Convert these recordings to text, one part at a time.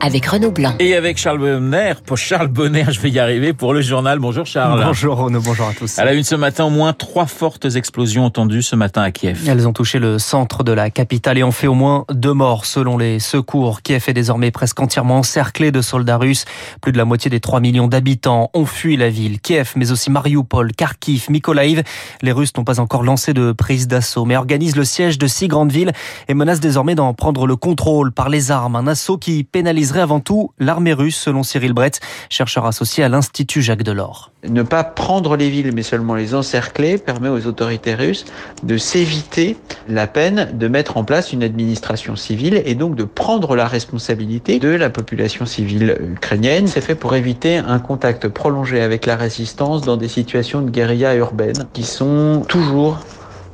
avec Renaud Blanc. Et avec Charles Bonner, pour Charles Bonner, je vais y arriver pour le journal. Bonjour Charles. Bonjour Renaud, bonjour à tous. À la une ce matin, au moins trois fortes explosions entendues ce matin à Kiev. Elles ont touché le centre de la capitale et ont fait au moins deux morts selon les secours. Kiev est désormais presque entièrement encerclé de soldats russes. Plus de la moitié des 3 millions d'habitants ont fui la ville. Kiev, mais aussi Mariupol, Kharkiv, Mykolaiv. Les Russes n'ont pas encore lancé de prise d'assaut, mais organisent le siège de six grandes villes et menacent désormais d'en prendre le contrôle par les armes. Un assaut qui avant tout l'armée russe, selon Cyril Brett, chercheur associé à l'Institut Jacques Delors. Ne pas prendre les villes, mais seulement les encercler, permet aux autorités russes de s'éviter la peine de mettre en place une administration civile et donc de prendre la responsabilité de la population civile ukrainienne. C'est fait pour éviter un contact prolongé avec la résistance dans des situations de guérilla urbaine qui sont toujours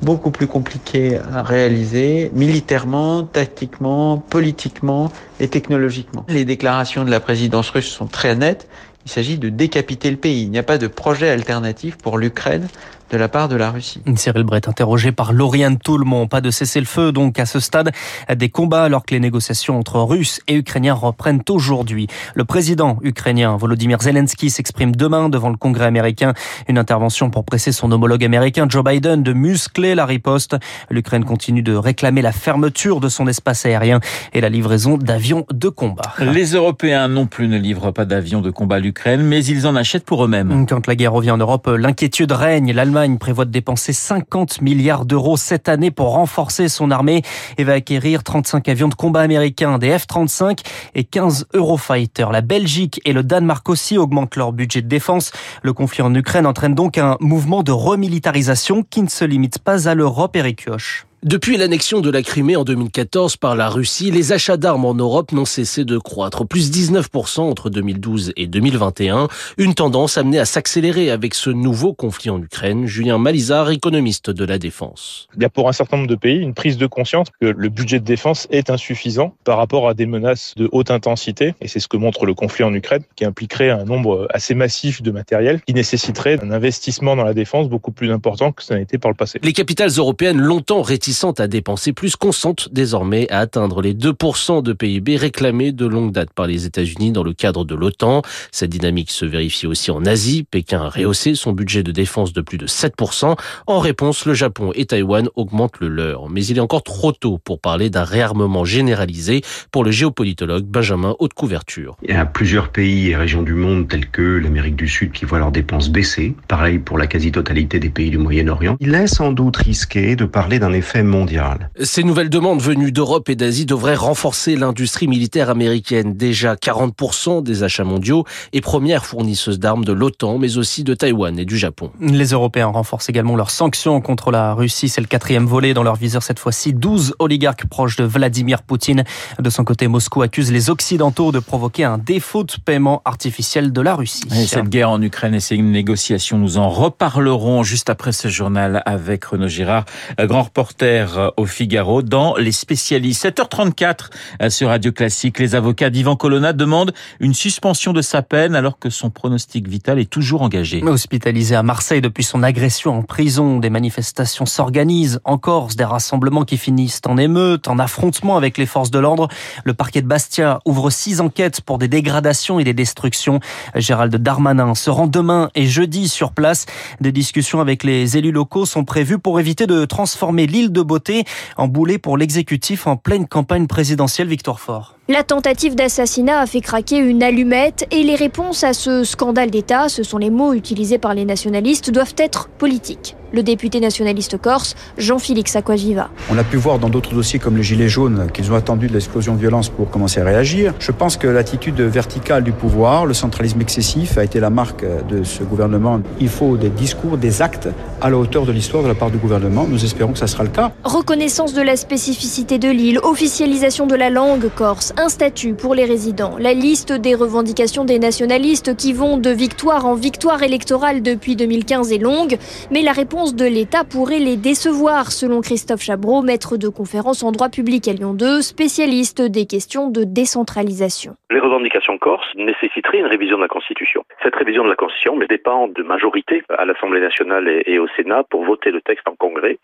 beaucoup plus compliqué à réaliser militairement, tactiquement, politiquement et technologiquement. Les déclarations de la présidence russe sont très nettes. Il s'agit de décapiter le pays. Il n'y a pas de projet alternatif pour l'Ukraine de la part de la Russie. Cyril Brett interrogé par Lauriane Toulmont. Pas de cessez-le-feu donc à ce stade des combats alors que les négociations entre Russes et Ukrainiens reprennent aujourd'hui. Le président ukrainien Volodymyr Zelensky s'exprime demain devant le Congrès américain. Une intervention pour presser son homologue américain Joe Biden de muscler la riposte. L'Ukraine continue de réclamer la fermeture de son espace aérien et la livraison d'avions de combat. Les Européens non plus ne livrent pas d'avions de combat à l'Ukraine, mais ils en achètent pour eux-mêmes. Quand la guerre revient en Europe, l'inquiétude règne. L'Allemagne prévoit de dépenser 50 milliards d'euros cette année pour renforcer son armée et va acquérir 35 avions de combat américains, des F-35 et 15 Eurofighter. La Belgique et le Danemark aussi augmentent leur budget de défense. Le conflit en Ukraine entraîne donc un mouvement de remilitarisation qui ne se limite pas à l'Europe, Eric Kioch. Depuis l'annexion de la Crimée en 2014 par la Russie, les achats d'armes en Europe n'ont cessé de croître, plus 19% entre 2012 et 2021, une tendance amenée à s'accélérer avec ce nouveau conflit en Ukraine. Julien Malizard, économiste de la défense. Il y a pour un certain nombre de pays une prise de conscience que le budget de défense est insuffisant par rapport à des menaces de haute intensité, et c'est ce que montre le conflit en Ukraine, qui impliquerait un nombre assez massif de matériel, qui nécessiterait un investissement dans la défense beaucoup plus important que ça n'a été par le passé. Les capitales européennes, longtemps réticentes à dépenser plus, consentent désormais à atteindre les 2% de PIB réclamés de longue date par les États-Unis dans le cadre de l'OTAN. Cette dynamique se vérifie aussi en Asie. Pékin a rehaussé son budget de défense de plus de 7%. En réponse, le Japon et Taïwan augmentent le leur. Mais il est encore trop tôt pour parler d'un réarmement généralisé pour le géopolitologue Benjamin Haute Couverture. Il y a plusieurs pays et régions du monde tels que l'Amérique du Sud qui voient leurs dépenses baisser. Pareil pour la quasi-totalité des pays du Moyen-Orient. Il est sans doute risqué de parler d'un effet mondial. Ces nouvelles demandes venues d'Europe et d'Asie devraient renforcer l'industrie militaire américaine, déjà 40% des achats mondiaux et première fournisseuse d'armes de l'OTAN, mais aussi de Taïwan et du Japon. Les Européens renforcent également leurs sanctions contre la Russie. C'est le quatrième volet dans leur viseur cette fois-ci. 12 oligarques proches de Vladimir Poutine. De son côté, Moscou accuse les Occidentaux de provoquer un défaut de paiement artificiel de la Russie. Et cette guerre en Ukraine et ces négociations, nous en reparlerons juste après ce journal avec Renaud Girard, grand reporter au Figaro dans Les Spécialistes. 7h34 sur Radio Classique. Les avocats d'Ivan Colonna demandent une suspension de sa peine alors que son pronostic vital est toujours engagé. Hospitalisé à Marseille depuis son agression en prison, des manifestations s'organisent en Corse, des rassemblements qui finissent en émeute, en affrontement avec les forces de l'ordre. Le parquet de Bastia ouvre six enquêtes pour des dégradations et des destructions. Gérald Darmanin se rend demain et jeudi sur place. Des discussions avec les élus locaux sont prévues pour éviter de transformer l'île de beauté en boulet pour l'exécutif en pleine campagne présidentielle Victoire Fort. La tentative d'assassinat a fait craquer une allumette et les réponses à ce scandale d'État, ce sont les mots utilisés par les nationalistes, doivent être politiques. Le député nationaliste corse, Jean-Félix Aquaviva. On a pu voir dans d'autres dossiers comme le Gilet jaune qu'ils ont attendu de l'explosion de violence pour commencer à réagir. Je pense que l'attitude verticale du pouvoir, le centralisme excessif a été la marque de ce gouvernement. Il faut des discours, des actes à la hauteur de l'histoire de la part du gouvernement. Nous espérons que ça sera le cas. Reconnaissance de la spécificité de l'île, officialisation de la langue corse, un statut pour les résidents. La liste des revendications des nationalistes qui vont de victoire en victoire électorale depuis 2015 est longue, mais la réponse de l'État pourrait les décevoir, selon Christophe Chabreau, maître de conférence en droit public à Lyon 2, spécialiste des questions de décentralisation. Les revendications corse nécessiteraient une révision de la Constitution. Cette révision de la Constitution dépend de majorité à l'Assemblée nationale et au Sénat pour voter le texte en Congrès.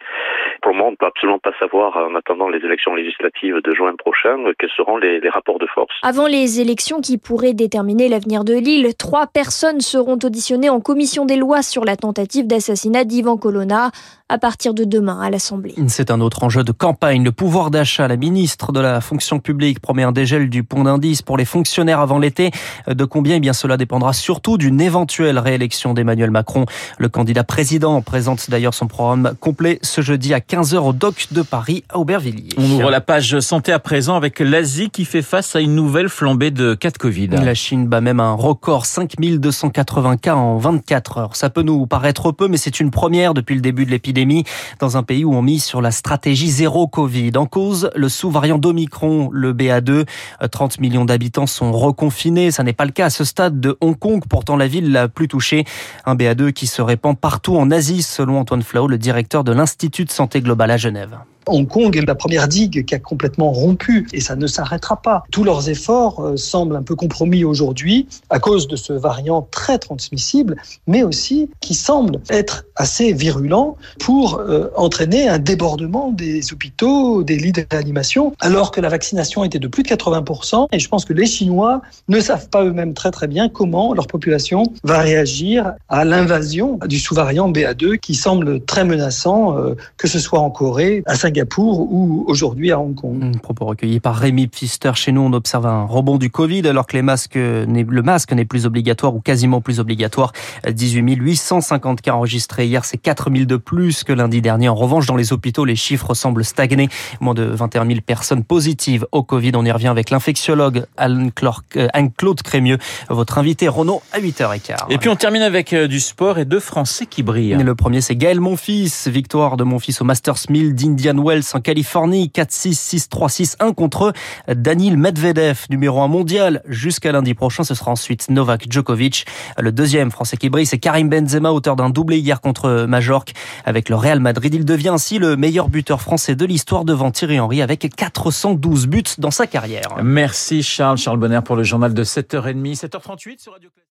Pour le moment, on ne peut absolument pas savoir, en attendant les élections législatives de juin prochain, quels seront les, les rapports de force. Avant les élections qui pourraient déterminer l'avenir de l'île, trois personnes seront auditionnées en commission des lois sur la tentative d'assassinat d'Ivan Colonna à partir de demain à l'Assemblée. C'est un autre enjeu de campagne. Le pouvoir d'achat, la ministre de la fonction publique promet un dégel du pont d'indice pour les fonctionnaires avant l'été. De combien? Eh bien, cela dépendra surtout d'une éventuelle réélection d'Emmanuel Macron. Le candidat président présente d'ailleurs son programme complet ce jeudi à 15h au doc de Paris à Aubervilliers. On ouvre la page santé à présent avec l'Asie qui fait face à une nouvelle flambée de cas de Covid. La Chine bat même un record 5280 cas en 24 heures. Ça peut nous paraître peu, mais c'est une première depuis le début de l'épidémie dans un pays où on mise sur la stratégie zéro Covid. En cause, le sous-variant d'Omicron, le BA2. 30 millions d'habitants sont reconfinés. Ça n'est pas le cas à ce stade de Hong Kong, pourtant la ville la plus touchée. Un BA2 qui se répand partout en Asie, selon Antoine Flau, le directeur de l'Institut de santé globale à Genève. Hong Kong est la première digue qui a complètement rompu et ça ne s'arrêtera pas. Tous leurs efforts euh, semblent un peu compromis aujourd'hui à cause de ce variant très transmissible, mais aussi qui semble être assez virulent pour euh, entraîner un débordement des hôpitaux, des lits de réanimation, alors que la vaccination était de plus de 80%. Et je pense que les Chinois ne savent pas eux-mêmes très très bien comment leur population va réagir à l'invasion du sous-variant BA2 qui semble très menaçant, euh, que ce soit en Corée, à Singapour, Singapour ou aujourd'hui à Hong Kong. Un propos recueilli par Rémi Pfister. Chez nous, on observe un rebond du Covid alors que les masques le masque n'est plus obligatoire ou quasiment plus obligatoire. 18 850 cas enregistrés hier, c'est 4 000 de plus que lundi dernier. En revanche, dans les hôpitaux, les chiffres semblent stagner. Moins de 21 000 personnes positives au Covid. On y revient avec l'infectiologue Anne-Claude Crémieux, votre invité Renaud à 8h15. Et puis on termine avec euh, du sport et deux Français qui brillent. le premier, c'est Gaël Monfils. Victoire de Monfils au Masters 1000 d'Indian Wells en Californie, 4-6, 6-3, 6-1 contre Daniil Medvedev, numéro 1 mondial. Jusqu'à lundi prochain, ce sera ensuite Novak Djokovic. Le deuxième français qui brille, c'est Karim Benzema, auteur d'un doublé hier contre Majorque avec le Real Madrid. Il devient ainsi le meilleur buteur français de l'histoire devant Thierry Henry avec 412 buts dans sa carrière. Merci Charles, Charles Bonner pour le journal de 7h30, 7h38 sur Radio